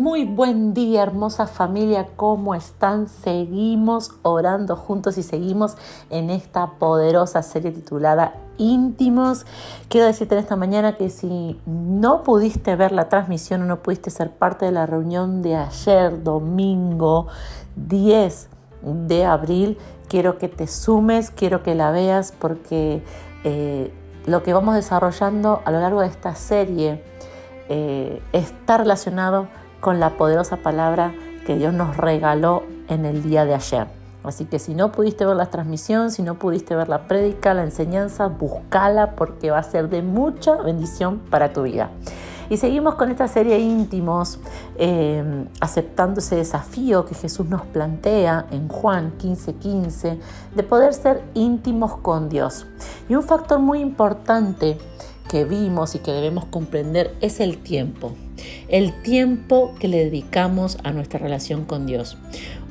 Muy buen día, hermosa familia, ¿cómo están? Seguimos orando juntos y seguimos en esta poderosa serie titulada Íntimos. Quiero decirte en esta mañana que si no pudiste ver la transmisión o no pudiste ser parte de la reunión de ayer, domingo 10 de abril, quiero que te sumes, quiero que la veas porque eh, lo que vamos desarrollando a lo largo de esta serie eh, está relacionado con la poderosa palabra que Dios nos regaló en el día de ayer. Así que si no pudiste ver la transmisión, si no pudiste ver la prédica, la enseñanza, búscala porque va a ser de mucha bendición para tu vida. Y seguimos con esta serie íntimos, eh, aceptando ese desafío que Jesús nos plantea en Juan 15:15, 15, de poder ser íntimos con Dios. Y un factor muy importante que vimos y que debemos comprender es el tiempo. El tiempo que le dedicamos a nuestra relación con Dios.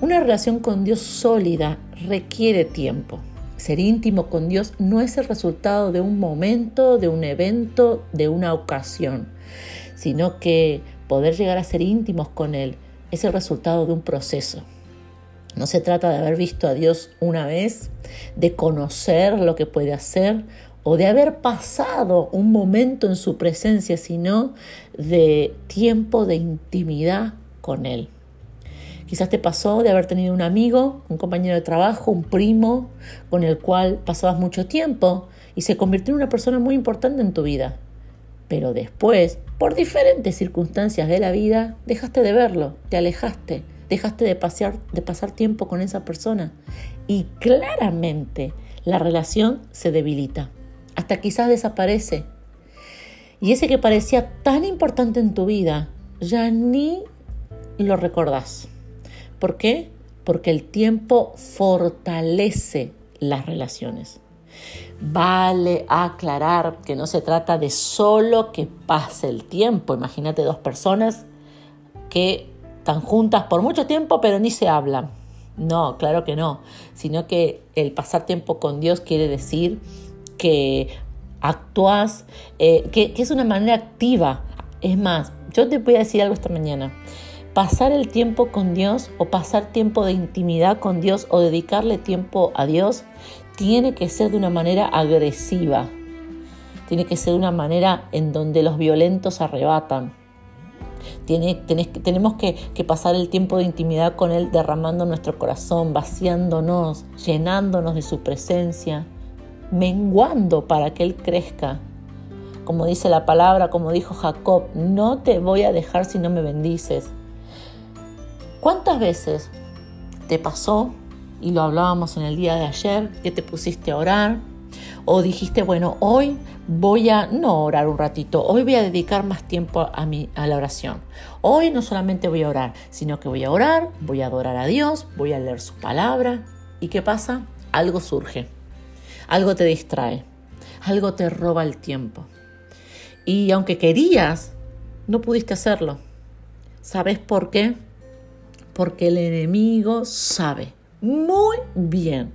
Una relación con Dios sólida requiere tiempo. Ser íntimo con Dios no es el resultado de un momento, de un evento, de una ocasión, sino que poder llegar a ser íntimos con Él es el resultado de un proceso. No se trata de haber visto a Dios una vez, de conocer lo que puede hacer o de haber pasado un momento en su presencia, sino de tiempo de intimidad con Él. Quizás te pasó de haber tenido un amigo, un compañero de trabajo, un primo con el cual pasabas mucho tiempo y se convirtió en una persona muy importante en tu vida. Pero después, por diferentes circunstancias de la vida, dejaste de verlo, te alejaste, dejaste de, pasear, de pasar tiempo con esa persona y claramente la relación se debilita hasta quizás desaparece. Y ese que parecía tan importante en tu vida, ya ni lo recordás. ¿Por qué? Porque el tiempo fortalece las relaciones. Vale aclarar que no se trata de solo que pase el tiempo. Imagínate dos personas que están juntas por mucho tiempo pero ni se hablan. No, claro que no. Sino que el pasar tiempo con Dios quiere decir que actúas, eh, que, es una manera activa. Es más, yo te voy a decir algo esta mañana. Pasar el tiempo con Dios o pasar tiempo de intimidad con Dios o dedicarle tiempo a Dios tiene que ser de una manera agresiva. Tiene que ser de una manera en donde los violentos arrebatan. Tiene, tenemos que, pasar el tiempo de intimidad con Él derramando nuestro corazón, vaciándonos, llenándonos de su presencia menguando para que Él crezca. Como dice la palabra, como dijo Jacob, no te voy a dejar si no me bendices. ¿Cuántas veces te pasó, y lo hablábamos en el día de ayer, que te pusiste a orar? O dijiste, bueno, hoy voy a no orar un ratito, hoy voy a dedicar más tiempo a, mi, a la oración. Hoy no solamente voy a orar, sino que voy a orar, voy a adorar a Dios, voy a leer su palabra. ¿Y qué pasa? Algo surge algo te distrae, algo te roba el tiempo. Y aunque querías, no pudiste hacerlo. ¿Sabes por qué? Porque el enemigo sabe muy bien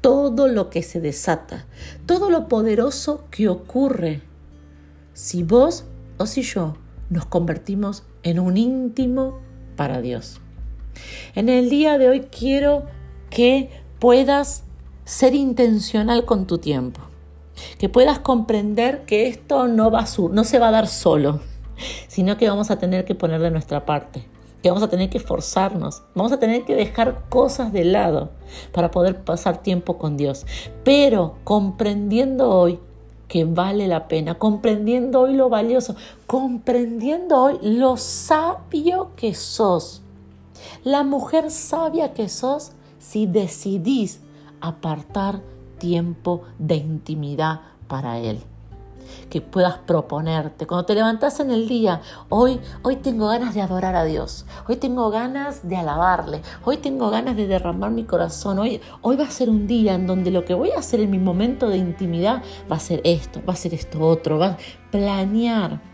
todo lo que se desata, todo lo poderoso que ocurre si vos o si yo nos convertimos en un íntimo para Dios. En el día de hoy quiero que puedas ser intencional con tu tiempo. Que puedas comprender que esto no, va no se va a dar solo, sino que vamos a tener que poner de nuestra parte, que vamos a tener que esforzarnos, vamos a tener que dejar cosas de lado para poder pasar tiempo con Dios. Pero comprendiendo hoy que vale la pena, comprendiendo hoy lo valioso, comprendiendo hoy lo sabio que sos, la mujer sabia que sos si decidís apartar tiempo de intimidad para Él. Que puedas proponerte. Cuando te levantas en el día, hoy, hoy tengo ganas de adorar a Dios. Hoy tengo ganas de alabarle. Hoy tengo ganas de derramar mi corazón. Hoy, hoy va a ser un día en donde lo que voy a hacer en mi momento de intimidad va a ser esto, va a ser esto otro. Va a planear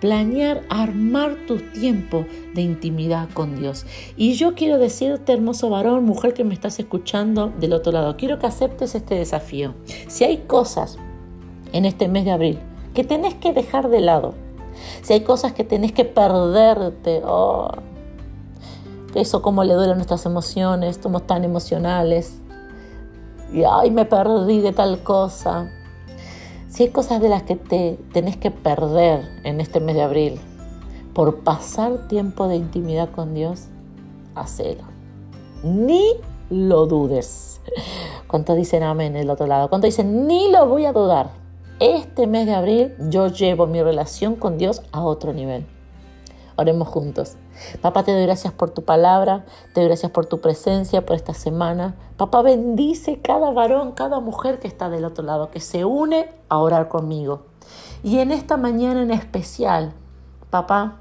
planear, armar tu tiempo de intimidad con Dios. Y yo quiero decirte, hermoso varón, mujer que me estás escuchando del otro lado, quiero que aceptes este desafío. Si hay cosas en este mes de abril que tenés que dejar de lado, Si hay cosas que tenés que perderte, oh, eso como le duele a nuestras emociones, somos tan emocionales. Y ay, me perdí de tal cosa. Si hay cosas de las que te tenés que perder en este mes de abril por pasar tiempo de intimidad con Dios, hacelo. Ni lo dudes. ¿Cuántos dicen amén el otro lado? ¿Cuántos dicen ni lo voy a dudar? Este mes de abril yo llevo mi relación con Dios a otro nivel. Oremos juntos. Papá, te doy gracias por tu palabra, te doy gracias por tu presencia, por esta semana. Papá, bendice cada varón, cada mujer que está del otro lado, que se une a orar conmigo. Y en esta mañana en especial, papá,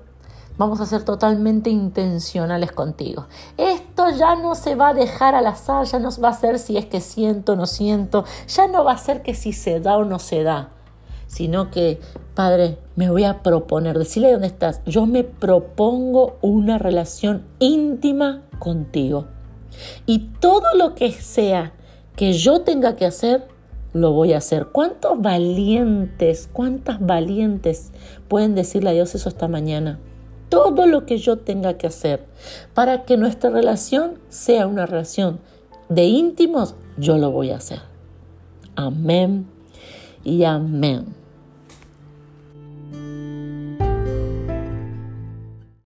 vamos a ser totalmente intencionales contigo. Esto ya no se va a dejar al azar, ya no va a ser si es que siento o no siento, ya no va a ser que si se da o no se da sino que, Padre, me voy a proponer, decirle dónde estás, yo me propongo una relación íntima contigo. Y todo lo que sea que yo tenga que hacer, lo voy a hacer. ¿Cuántos valientes, cuántas valientes pueden decirle a Dios eso esta mañana? Todo lo que yo tenga que hacer para que nuestra relación sea una relación de íntimos, yo lo voy a hacer. Amén y amén.